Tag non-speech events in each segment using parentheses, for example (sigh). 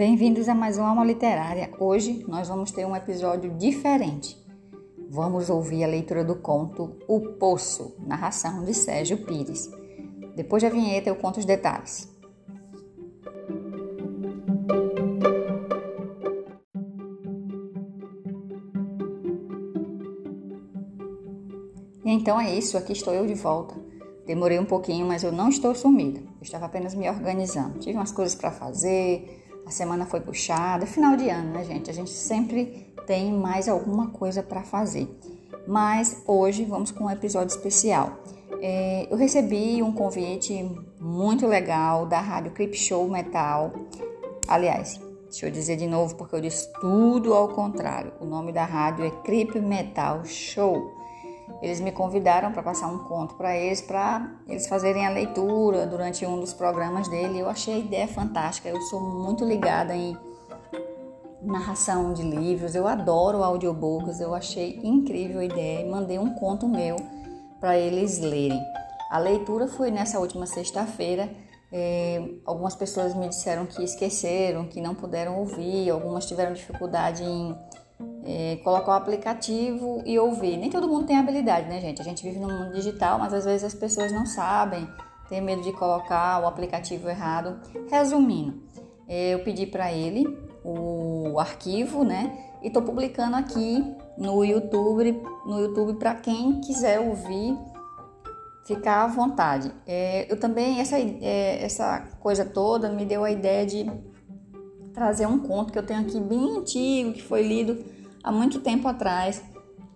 Bem-vindos a mais uma Alma Literária. Hoje nós vamos ter um episódio diferente. Vamos ouvir a leitura do conto O Poço, narração de Sérgio Pires. Depois da vinheta eu conto os detalhes. Então é isso, aqui estou eu de volta. Demorei um pouquinho, mas eu não estou sumida. Eu estava apenas me organizando. Tive umas coisas para fazer, a semana foi puxada. Final de ano, né, gente? A gente sempre tem mais alguma coisa para fazer. Mas hoje vamos com um episódio especial. É, eu recebi um convite muito legal da Rádio Clip Show Metal. Aliás, deixa eu dizer de novo porque eu disse tudo ao contrário. O nome da rádio é Clip Metal Show. Eles me convidaram para passar um conto para eles, para eles fazerem a leitura durante um dos programas dele. Eu achei a ideia fantástica. Eu sou muito ligada em narração de livros, eu adoro audiobooks, eu achei incrível a ideia e mandei um conto meu para eles lerem. A leitura foi nessa última sexta-feira. É, algumas pessoas me disseram que esqueceram, que não puderam ouvir, algumas tiveram dificuldade em é, colocar o aplicativo e ouvir. Nem todo mundo tem habilidade, né, gente? A gente vive no mundo digital, mas às vezes as pessoas não sabem, tem medo de colocar o aplicativo errado. Resumindo, é, eu pedi para ele o arquivo, né? E estou publicando aqui no YouTube, no YouTube para quem quiser ouvir, ficar à vontade. É, eu também essa é, essa coisa toda me deu a ideia de trazer um conto que eu tenho aqui bem antigo, que foi lido há muito tempo atrás,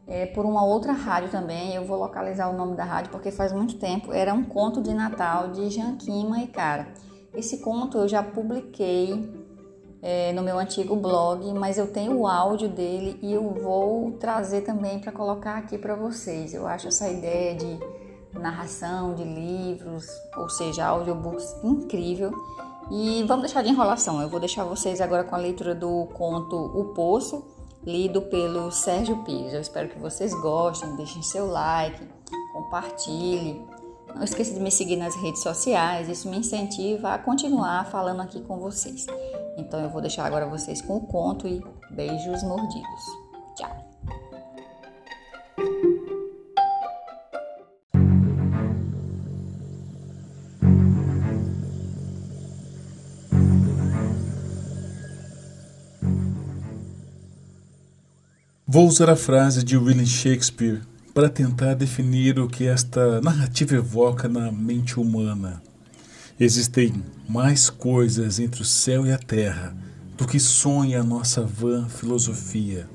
é, por uma outra rádio também. Eu vou localizar o nome da rádio porque faz muito tempo. Era um conto de Natal de Janquima e Cara. Esse conto eu já publiquei é, no meu antigo blog, mas eu tenho o áudio dele e eu vou trazer também para colocar aqui para vocês. Eu acho essa ideia de narração de livros, ou seja, audiobooks incrível. E vamos deixar de enrolação. Eu vou deixar vocês agora com a leitura do conto O Poço, lido pelo Sérgio Pires. Eu espero que vocês gostem, deixem seu like, compartilhe. Não esqueça de me seguir nas redes sociais, isso me incentiva a continuar falando aqui com vocês. Então eu vou deixar agora vocês com o conto e beijos mordidos. Tchau! Vou usar a frase de William Shakespeare para tentar definir o que esta narrativa evoca na mente humana. Existem mais coisas entre o céu e a terra do que sonha a nossa vã filosofia.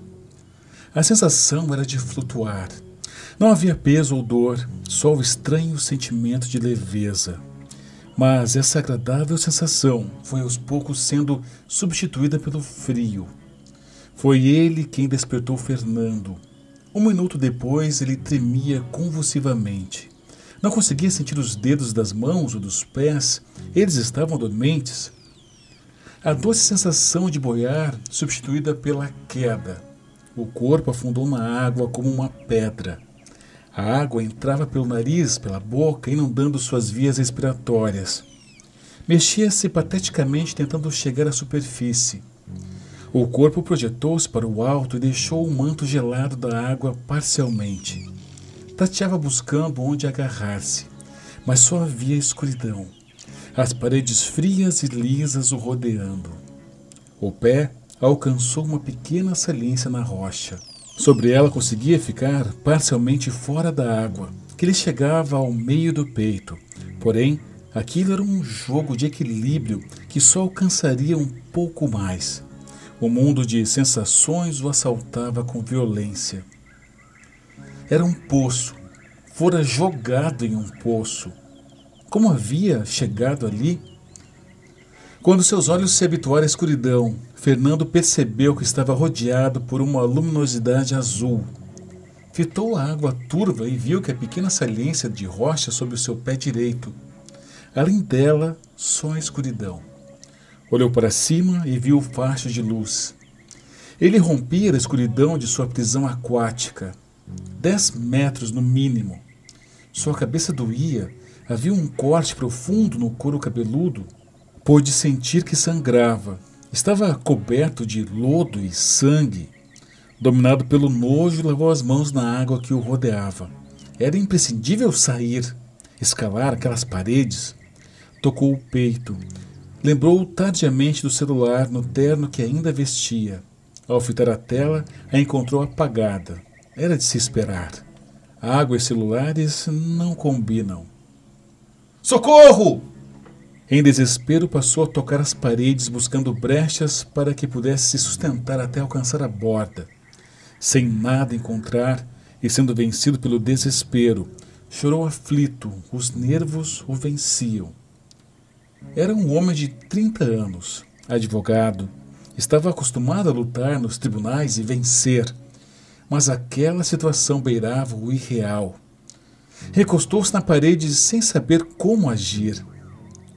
A sensação era de flutuar. Não havia peso ou dor, só o estranho sentimento de leveza. Mas essa agradável sensação foi aos poucos sendo substituída pelo frio foi ele quem despertou Fernando. Um minuto depois, ele tremia convulsivamente. Não conseguia sentir os dedos das mãos ou dos pés, eles estavam dormentes. A doce sensação de boiar substituída pela queda. O corpo afundou na água como uma pedra. A água entrava pelo nariz, pela boca, inundando suas vias respiratórias. Mexia-se pateticamente tentando chegar à superfície. O corpo projetou-se para o alto e deixou o manto gelado da água parcialmente. Tateava buscando onde agarrar-se, mas só havia escuridão. As paredes frias e lisas o rodeando. O pé alcançou uma pequena saliência na rocha. Sobre ela conseguia ficar parcialmente fora da água, que lhe chegava ao meio do peito. Porém, aquilo era um jogo de equilíbrio que só alcançaria um pouco mais. O mundo de sensações o assaltava com violência. Era um poço, fora jogado em um poço. Como havia chegado ali? Quando seus olhos se habituaram à escuridão, Fernando percebeu que estava rodeado por uma luminosidade azul. Fitou a água turva e viu que a pequena saliência de rocha sob o seu pé direito. Além dela, só a escuridão. Olhou para cima e viu facho de luz. Ele rompia a escuridão de sua prisão aquática. Dez metros no mínimo. Sua cabeça doía. Havia um corte profundo no couro cabeludo. Pôde sentir que sangrava. Estava coberto de lodo e sangue. Dominado pelo nojo, lavou as mãos na água que o rodeava. Era imprescindível sair, escalar aquelas paredes. Tocou o peito. Lembrou tardiamente do celular no terno que ainda vestia. Ao fitar a tela, a encontrou apagada. Era de se esperar. Água e celulares não combinam. Socorro! Em desespero, passou a tocar as paredes, buscando brechas para que pudesse se sustentar até alcançar a borda. Sem nada encontrar e sendo vencido pelo desespero, chorou aflito, os nervos o venciam. Era um homem de 30 anos, advogado, estava acostumado a lutar nos tribunais e vencer, mas aquela situação beirava o irreal. Recostou-se na parede sem saber como agir.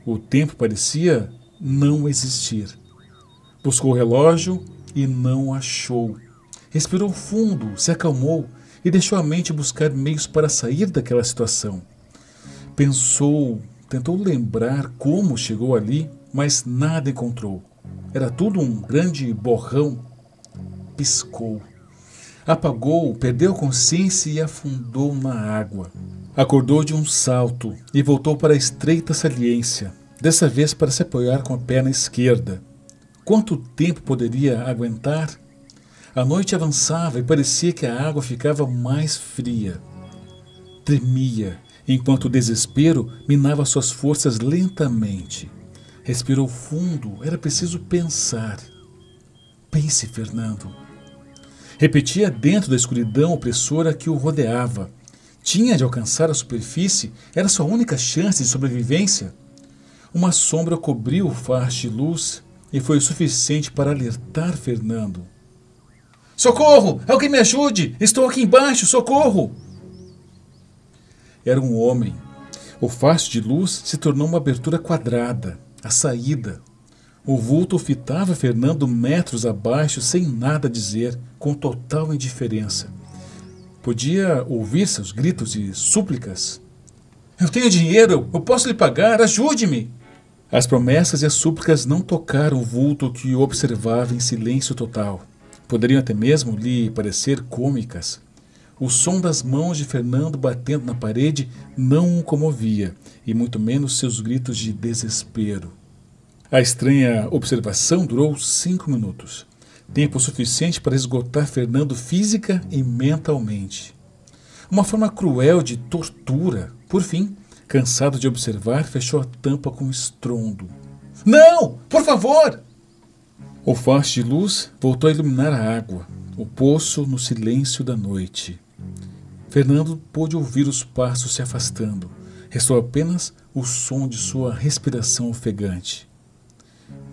O tempo parecia não existir. Buscou o relógio e não achou. Respirou fundo, se acalmou e deixou a mente buscar meios para sair daquela situação. Pensou, tentou lembrar como chegou ali, mas nada encontrou. Era tudo um grande borrão. Piscou. Apagou, perdeu consciência e afundou na água. Acordou de um salto e voltou para a estreita saliência, dessa vez para se apoiar com a perna esquerda. Quanto tempo poderia aguentar? A noite avançava e parecia que a água ficava mais fria. Tremia, enquanto o desespero minava suas forças lentamente. Respirou fundo, era preciso pensar. Pense, Fernando. Repetia dentro da escuridão opressora que o rodeava. Tinha de alcançar a superfície, era sua única chance de sobrevivência. Uma sombra cobriu o faz de luz e foi o suficiente para alertar Fernando. Socorro! Alguém me ajude! Estou aqui embaixo! Socorro! Era um homem. O faixa de luz se tornou uma abertura quadrada, a saída. O vulto fitava Fernando metros abaixo, sem nada dizer, com total indiferença. Podia ouvir seus gritos e súplicas. Eu tenho dinheiro, eu posso lhe pagar, ajude-me! As promessas e as súplicas não tocaram o vulto que observava em silêncio total poderiam até mesmo lhe parecer cômicas. O som das mãos de Fernando batendo na parede não o comovia, e muito menos seus gritos de desespero. A estranha observação durou cinco minutos tempo suficiente para esgotar Fernando física e mentalmente. Uma forma cruel de tortura. Por fim, cansado de observar, fechou a tampa com estrondo. Não! Por favor! O faz de luz voltou a iluminar a água, o poço no silêncio da noite. Fernando pôde ouvir os passos se afastando. Restou apenas o som de sua respiração ofegante.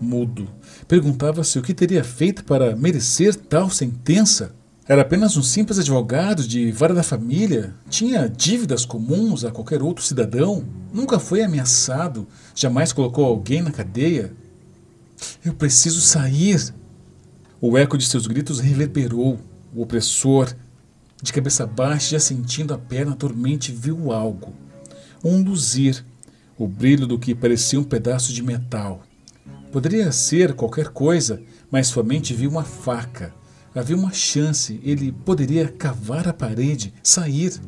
Mudo, perguntava-se o que teria feito para merecer tal sentença. Era apenas um simples advogado de vara da família, tinha dívidas comuns a qualquer outro cidadão, nunca foi ameaçado, jamais colocou alguém na cadeia, eu preciso sair. O eco de seus gritos reverberou. O opressor, de cabeça baixa, já sentindo a perna dormente, viu algo. Um luzir, o brilho do que parecia um pedaço de metal. Poderia ser qualquer coisa, mas sua mente viu uma faca. Havia uma chance, ele poderia cavar a parede, sair.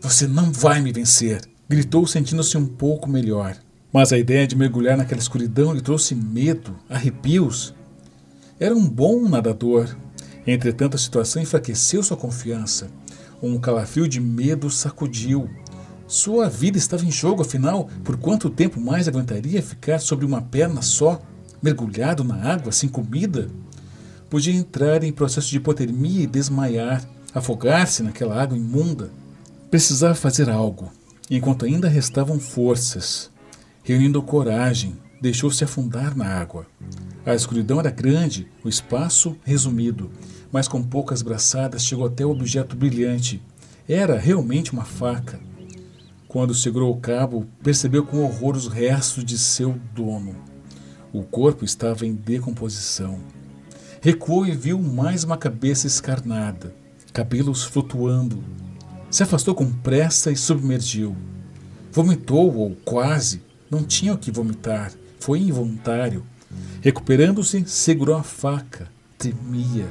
Você não vai me vencer! gritou, sentindo-se um pouco melhor. Mas a ideia de mergulhar naquela escuridão lhe trouxe medo, arrepios. Era um bom nadador. Entretanto, a situação enfraqueceu sua confiança. Um calafrio de medo sacudiu. Sua vida estava em jogo, afinal, por quanto tempo mais aguentaria ficar sobre uma perna só, mergulhado na água, sem comida? Podia entrar em processo de hipotermia e desmaiar, afogar-se naquela água imunda. Precisava fazer algo, enquanto ainda restavam forças. Reunindo coragem, deixou-se afundar na água. A escuridão era grande, o espaço resumido, mas com poucas braçadas chegou até o objeto brilhante. Era realmente uma faca. Quando segurou o cabo, percebeu com horror os restos de seu dono. O corpo estava em decomposição. Recuou e viu mais uma cabeça escarnada, cabelos flutuando. Se afastou com pressa e submergiu. Vomitou, ou quase, não tinha o que vomitar. Foi involuntário. Recuperando-se, segurou a faca. Tremia.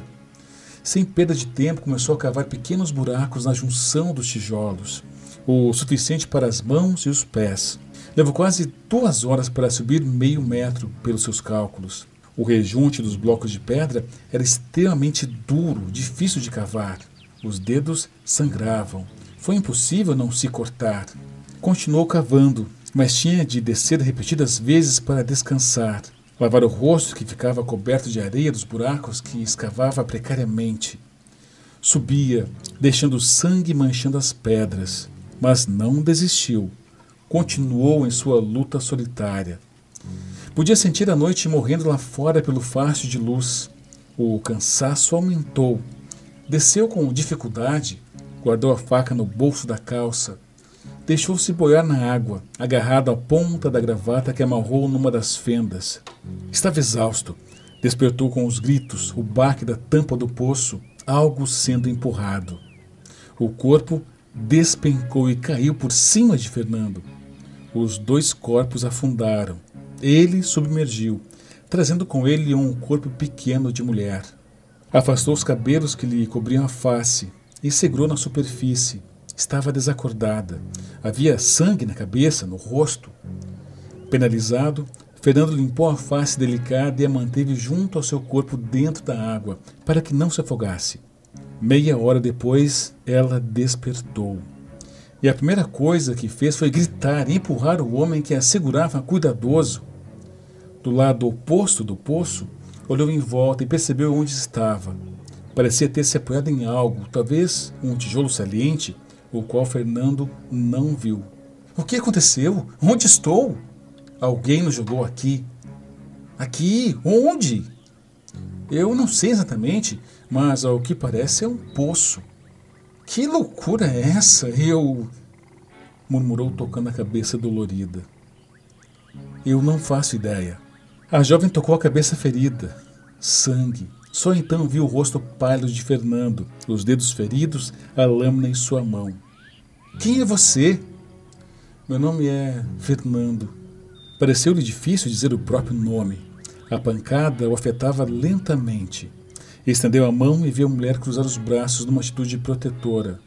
Sem perda de tempo, começou a cavar pequenos buracos na junção dos tijolos, o suficiente para as mãos e os pés. Levou quase duas horas para subir meio metro pelos seus cálculos. O rejunte dos blocos de pedra era extremamente duro, difícil de cavar. Os dedos sangravam. Foi impossível não se cortar. Continuou cavando, mas tinha de descer repetidas vezes para descansar. Lavar o rosto que ficava coberto de areia dos buracos que escavava precariamente. Subia, deixando sangue manchando as pedras, mas não desistiu continuou em sua luta solitária. Podia sentir a noite morrendo lá fora pelo fácil de luz. O cansaço aumentou. Desceu com dificuldade, guardou a faca no bolso da calça. Deixou-se boiar na água, agarrado à ponta da gravata que amarrou numa das fendas. Estava exausto. Despertou com os gritos, o baque da tampa do poço, algo sendo empurrado. O corpo despencou e caiu por cima de Fernando. Os dois corpos afundaram. Ele submergiu, trazendo com ele um corpo pequeno de mulher. Afastou os cabelos que lhe cobriam a face e segurou na superfície. Estava desacordada. Havia sangue na cabeça, no rosto. Penalizado, Fernando limpou a face delicada e a manteve junto ao seu corpo dentro da água, para que não se afogasse. Meia hora depois, ela despertou. E a primeira coisa que fez foi gritar e empurrar o homem que a segurava cuidadoso. Do lado oposto do poço, olhou em volta e percebeu onde estava. Parecia ter se apoiado em algo, talvez um tijolo saliente, o qual Fernando não viu. O que aconteceu? Onde estou? Alguém nos jogou aqui. Aqui? Onde? Eu não sei exatamente, mas ao que parece é um poço. Que loucura é essa? Eu. murmurou tocando a cabeça dolorida. Eu não faço ideia. A jovem tocou a cabeça ferida. Sangue. Só então viu o rosto pálido de Fernando, os dedos feridos, a lâmina em sua mão. Quem é você? Meu nome é Fernando. Pareceu-lhe difícil dizer o próprio nome. A pancada o afetava lentamente. Estendeu a mão e viu a mulher cruzar os braços numa atitude protetora.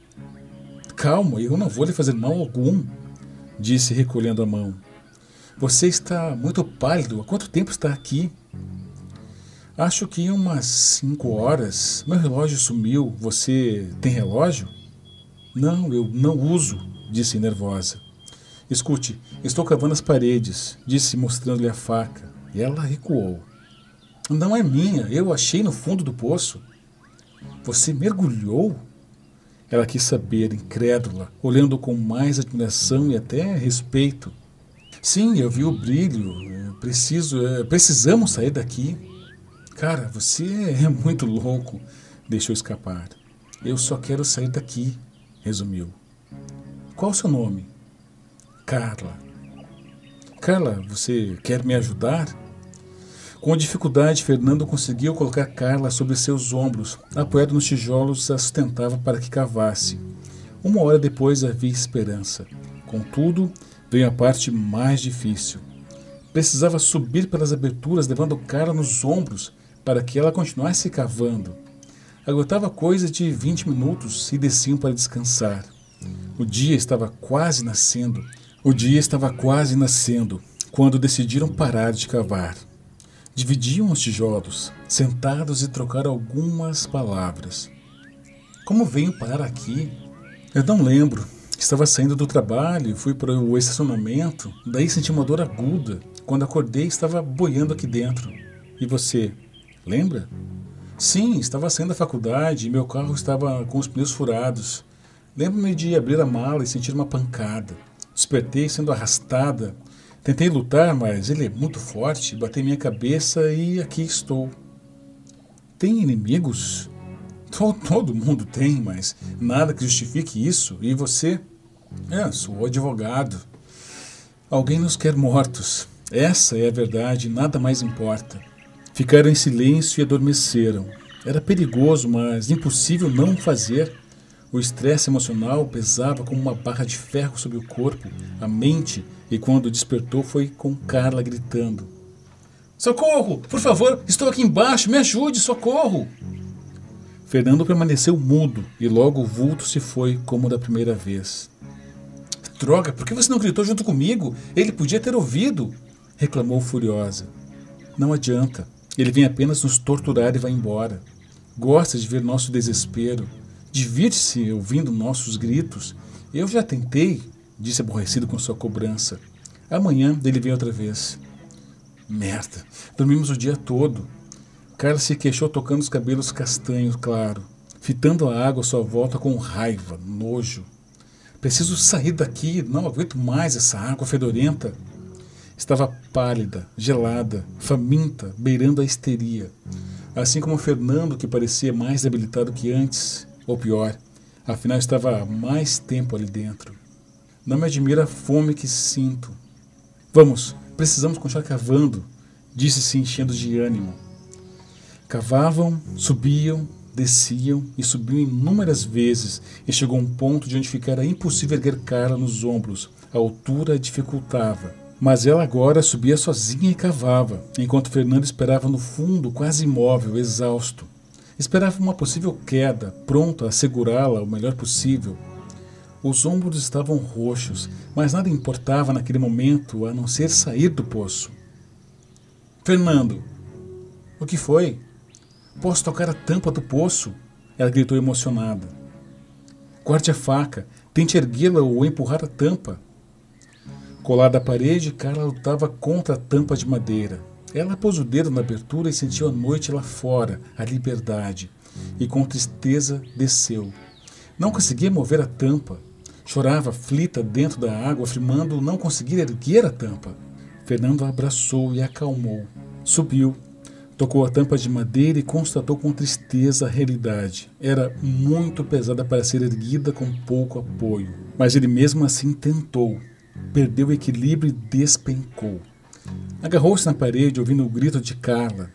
Calma, eu não vou lhe fazer mal algum, disse recolhendo a mão. Você está muito pálido. Há quanto tempo está aqui? Acho que umas cinco horas. Meu relógio sumiu. Você tem relógio? Não, eu não uso, disse nervosa. Escute, estou cavando as paredes, disse mostrando-lhe a faca. E ela recuou. Não é minha, eu achei no fundo do poço. Você mergulhou? Ela quis saber, incrédula, olhando com mais admiração e até respeito. Sim, eu vi o brilho. Preciso, eh, precisamos sair daqui. Cara, você é (laughs) muito louco. Deixou escapar. Eu só quero sair daqui, resumiu. Qual o seu nome? Carla. Carla, você quer me ajudar? Com dificuldade, Fernando conseguiu colocar Carla sobre seus ombros, apoiado nos tijolos, a sustentava para que cavasse. Uma hora depois havia esperança. Contudo, veio a parte mais difícil. Precisava subir pelas aberturas, levando Carla nos ombros, para que ela continuasse cavando. Aguentava coisa de vinte minutos e desciam para descansar. O dia estava quase nascendo. O dia estava quase nascendo, quando decidiram parar de cavar. Dividiam os tijolos, sentados e trocaram algumas palavras. Como venho parar aqui? Eu não lembro. Estava saindo do trabalho, e fui para o estacionamento, daí senti uma dor aguda. Quando acordei, estava boiando aqui dentro. E você, lembra? Sim, estava saindo da faculdade e meu carro estava com os pneus furados. Lembro-me de abrir a mala e sentir uma pancada. Despertei sendo arrastada Tentei lutar, mas ele é muito forte. Batei minha cabeça e aqui estou. Tem inimigos? Todo, (laughs) todo mundo tem, mas nada que justifique isso. E você? É, sou advogado. Alguém nos quer mortos. Essa é a verdade, nada mais importa. Ficaram em silêncio e adormeceram. Era perigoso, mas impossível não fazer. O estresse emocional pesava como uma barra de ferro sobre o corpo, a mente, e quando despertou foi com Carla gritando: Socorro! Por favor, estou aqui embaixo, me ajude, socorro! Fernando permaneceu mudo e logo o vulto se foi como da primeira vez. Droga, por que você não gritou junto comigo? Ele podia ter ouvido! reclamou furiosa. Não adianta. Ele vem apenas nos torturar e vai embora. Gosta de ver nosso desespero. Divirte-se ouvindo nossos gritos. Eu já tentei, disse aborrecido com sua cobrança. Amanhã ele vem outra vez. Merda, dormimos o dia todo. Carla se queixou tocando os cabelos castanhos, claro, fitando a água à sua volta com raiva, nojo. Preciso sair daqui, não aguento mais essa água fedorenta. Estava pálida, gelada, faminta, beirando a histeria. Assim como Fernando, que parecia mais debilitado que antes, ou pior, afinal estava há mais tempo ali dentro. Não me admira a fome que sinto. Vamos, precisamos continuar cavando, disse se enchendo de ânimo. Cavavam, subiam, desciam e subiam inúmeras vezes e chegou a um ponto de onde ficara impossível erguer Carla nos ombros. A altura dificultava. Mas ela agora subia sozinha e cavava, enquanto Fernando esperava no fundo, quase imóvel, exausto. Esperava uma possível queda, pronto a segurá-la o melhor possível. Os ombros estavam roxos, mas nada importava naquele momento a não ser sair do poço. Fernando, o que foi? Posso tocar a tampa do poço? Ela gritou emocionada. Guarde a faca, tente erguê-la ou empurrar a tampa. Colada à parede, Carla lutava contra a tampa de madeira. Ela pôs o dedo na abertura e sentiu a noite lá fora, a liberdade. E com tristeza desceu. Não conseguia mover a tampa. Chorava aflita dentro da água, afirmando não conseguir erguer a tampa. Fernando a abraçou e a acalmou. Subiu, tocou a tampa de madeira e constatou com tristeza a realidade. Era muito pesada para ser erguida com pouco apoio. Mas ele mesmo assim tentou perdeu o equilíbrio e despencou. Agarrou-se na parede, ouvindo o grito de Carla.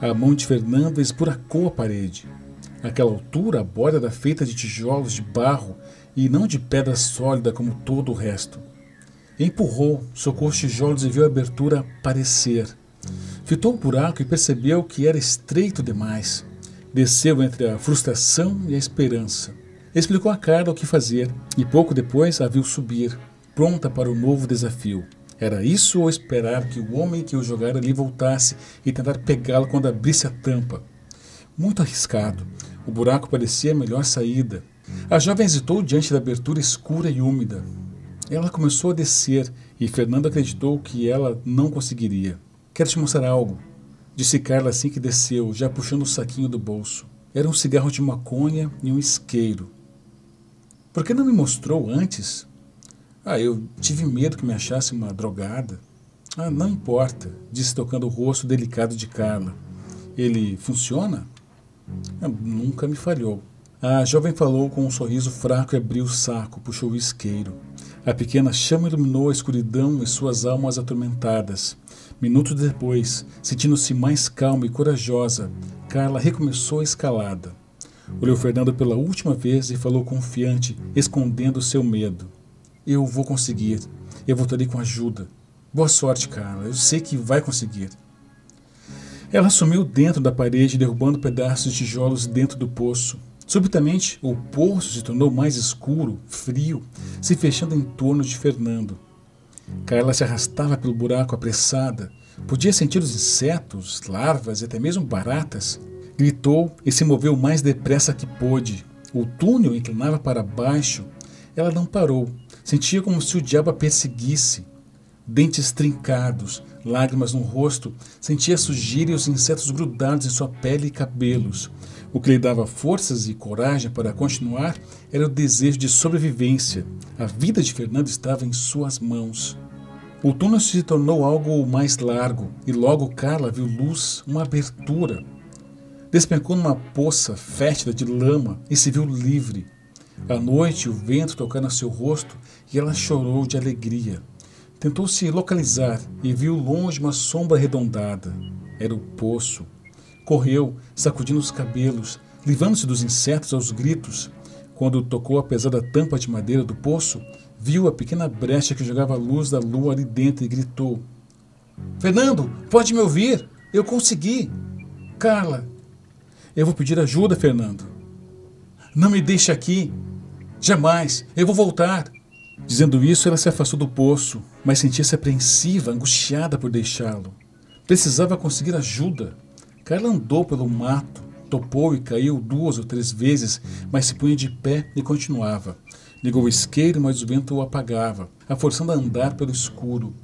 A mão de Fernanda esburacou a parede. Aquela altura, a borda era feita de tijolos de barro e não de pedra sólida como todo o resto. Empurrou, socou os tijolos e viu a abertura aparecer. Fitou o buraco e percebeu que era estreito demais. Desceu entre a frustração e a esperança. Explicou a Carla o que fazer e pouco depois a viu subir pronta para o novo desafio. Era isso ou esperar que o homem que o jogara ali voltasse e tentar pegá-lo quando abrisse a tampa? Muito arriscado. O buraco parecia a melhor saída. A jovem hesitou diante da abertura escura e úmida. Ela começou a descer e Fernando acreditou que ela não conseguiria. Quero te mostrar algo, disse Carla assim que desceu, já puxando o saquinho do bolso. Era um cigarro de maconha e um isqueiro. Por que não me mostrou antes? Ah, eu tive medo que me achasse uma drogada. Ah, não importa, disse tocando o rosto delicado de Carla. Ele funciona? Ah, nunca me falhou. A jovem falou com um sorriso fraco e abriu o saco, puxou o isqueiro. A pequena chama iluminou a escuridão e suas almas atormentadas. Minutos depois, sentindo-se mais calma e corajosa, Carla recomeçou a escalada. Olhou Fernando pela última vez e falou confiante, escondendo seu medo. Eu vou conseguir. Eu voltarei com ajuda. Boa sorte, Carla. Eu sei que vai conseguir. Ela sumiu dentro da parede, derrubando pedaços de tijolos dentro do poço. Subitamente, o poço se tornou mais escuro, frio, se fechando em torno de Fernando. Carla se arrastava pelo buraco apressada. Podia sentir os insetos, larvas e até mesmo baratas. Gritou e se moveu mais depressa que pôde. O túnel inclinava para baixo. Ela não parou, Sentia como se o diabo a perseguisse. Dentes trincados, lágrimas no rosto, sentia a sujeira e os insetos grudados em sua pele e cabelos. O que lhe dava forças e coragem para continuar era o desejo de sobrevivência. A vida de Fernando estava em suas mãos. O túnel se tornou algo mais largo e logo Carla viu luz, uma abertura. Despencou numa poça fétida de lama e se viu livre. À noite, o vento tocando seu rosto e ela chorou de alegria. Tentou se localizar e viu longe uma sombra arredondada. Era o poço. Correu, sacudindo os cabelos, livrando-se dos insetos aos gritos. Quando tocou a pesada tampa de madeira do poço, viu a pequena brecha que jogava a luz da lua ali dentro e gritou: Fernando, pode me ouvir? Eu consegui. Carla, eu vou pedir ajuda, Fernando. Não me deixe aqui. Jamais. Eu vou voltar. Dizendo isso, ela se afastou do poço, mas sentia-se apreensiva, angustiada por deixá-lo. Precisava conseguir ajuda. Carla andou pelo mato, topou e caiu duas ou três vezes, mas se punha de pé e continuava. Ligou o isqueiro, mas o vento o apagava, a forçando a andar pelo escuro.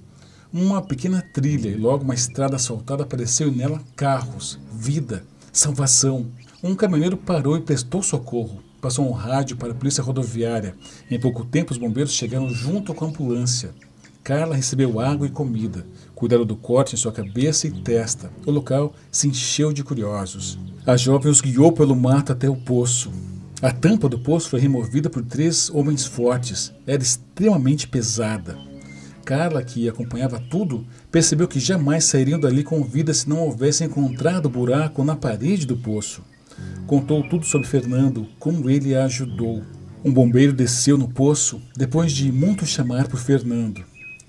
Uma pequena trilha e logo uma estrada asfaltada apareceu e nela carros, vida, salvação. Um caminhoneiro parou e prestou socorro. Passou um rádio para a polícia rodoviária. Em pouco tempo, os bombeiros chegaram junto com a ambulância. Carla recebeu água e comida. Cuidaram do corte em sua cabeça e testa. O local se encheu de curiosos. A jovem os guiou pelo mato até o poço. A tampa do poço foi removida por três homens fortes. Era extremamente pesada. Carla, que acompanhava tudo, percebeu que jamais sairiam dali com vida se não houvessem encontrado o buraco na parede do poço. Contou tudo sobre Fernando, como ele a ajudou. Um bombeiro desceu no poço depois de muito chamar por Fernando.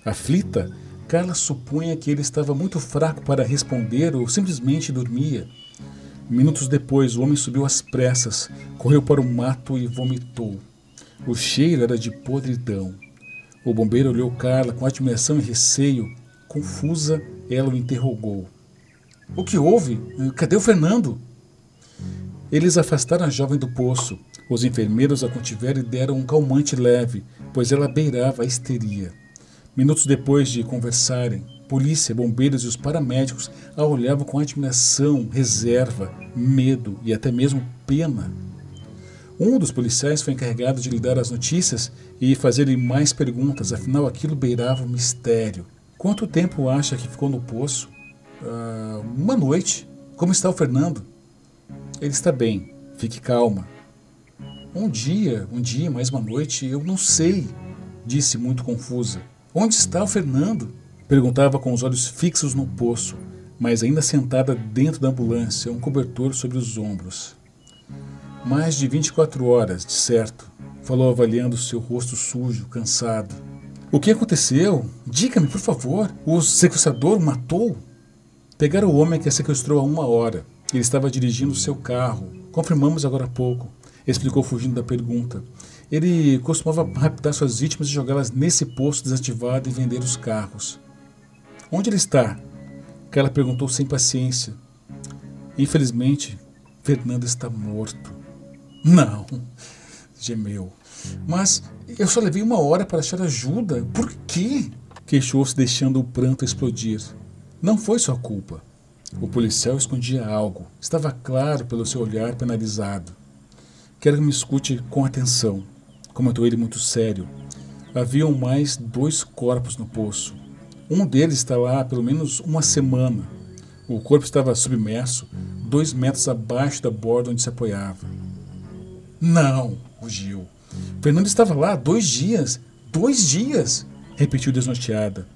Aflita, Carla supunha que ele estava muito fraco para responder ou simplesmente dormia. Minutos depois, o homem subiu às pressas, correu para o mato e vomitou. O cheiro era de podridão. O bombeiro olhou Carla com admiração e receio. Confusa, ela o interrogou. O que houve? Cadê o Fernando? Eles afastaram a jovem do poço. Os enfermeiros a contiveram e deram um calmante leve, pois ela beirava a histeria. Minutos depois de conversarem, polícia, bombeiros e os paramédicos a olhavam com admiração, reserva, medo e até mesmo pena. Um dos policiais foi encarregado de lhe dar as notícias e fazer-lhe mais perguntas, afinal aquilo beirava um mistério. Quanto tempo acha que ficou no poço? Uh, uma noite. Como está o Fernando? Ele está bem, fique calma. Um dia, um dia, mais uma noite, eu não sei, disse muito confusa. Onde está o Fernando? Perguntava com os olhos fixos no poço, mas ainda sentada dentro da ambulância, um cobertor sobre os ombros. Mais de 24 horas, de certo, falou avaliando seu rosto sujo, cansado. O que aconteceu? Diga-me, por favor. O sequestrador matou? Pegaram o homem que a sequestrou há uma hora. Ele estava dirigindo seu carro. Confirmamos agora há pouco. Explicou fugindo da pergunta. Ele costumava raptar suas vítimas e jogá-las nesse posto desativado e vender os carros. Onde ele está? Ela perguntou sem paciência. Infelizmente, Fernando está morto. Não, gemeu. Mas eu só levei uma hora para achar ajuda. Por quê? Queixou-se, deixando o pranto explodir. Não foi sua culpa. O policial escondia algo. Estava claro pelo seu olhar penalizado. Quero que me escute com atenção, comentou ele muito sério. Haviam mais dois corpos no poço. Um deles está lá há pelo menos uma semana. O corpo estava submerso, dois metros abaixo da borda onde se apoiava. Não, rugiu. Fernando estava lá dois dias. Dois dias! repetiu desnorteada.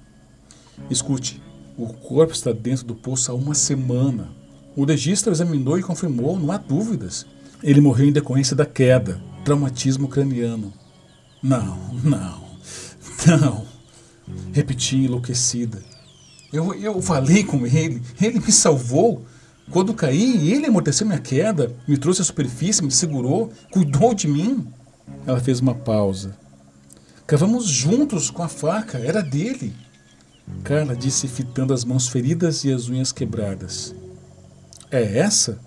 Escute, o corpo está dentro do poço há uma semana. O legista examinou e confirmou, não há dúvidas. Ele morreu em decorrência da queda, traumatismo craniano. Não, não, não. Repeti enlouquecida. Eu, eu falei com ele, ele me salvou. Quando caí, ele amorteceu minha queda, me trouxe à superfície, me segurou, cuidou de mim. Ela fez uma pausa. Cavamos juntos com a faca, era dele. Carla disse, fitando as mãos feridas e as unhas quebradas. É essa?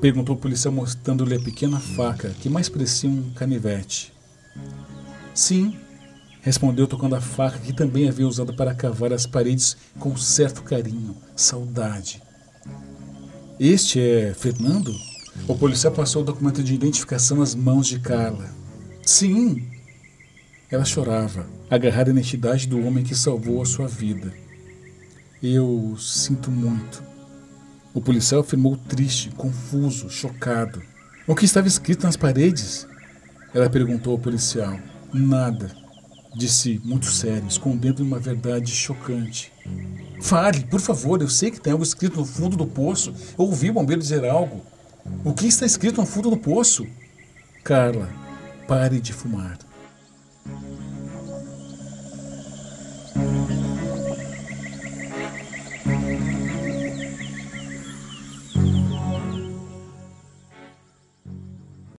Perguntou o policial, mostrando-lhe a pequena faca, que mais parecia um canivete. Sim, respondeu, tocando a faca que também havia usado para cavar as paredes com certo carinho, saudade. Este é Fernando? O policial passou o documento de identificação às mãos de Carla. Sim, ela chorava, agarrada à identidade do homem que salvou a sua vida. Eu sinto muito. O policial afirmou triste, confuso, chocado. O que estava escrito nas paredes? Ela perguntou ao policial. Nada, disse muito sério, escondendo uma verdade chocante. Fale, por favor, eu sei que tem algo escrito no fundo do poço. Eu ouvi o bombeiro dizer algo. O que está escrito no fundo do poço? Carla, pare de fumar.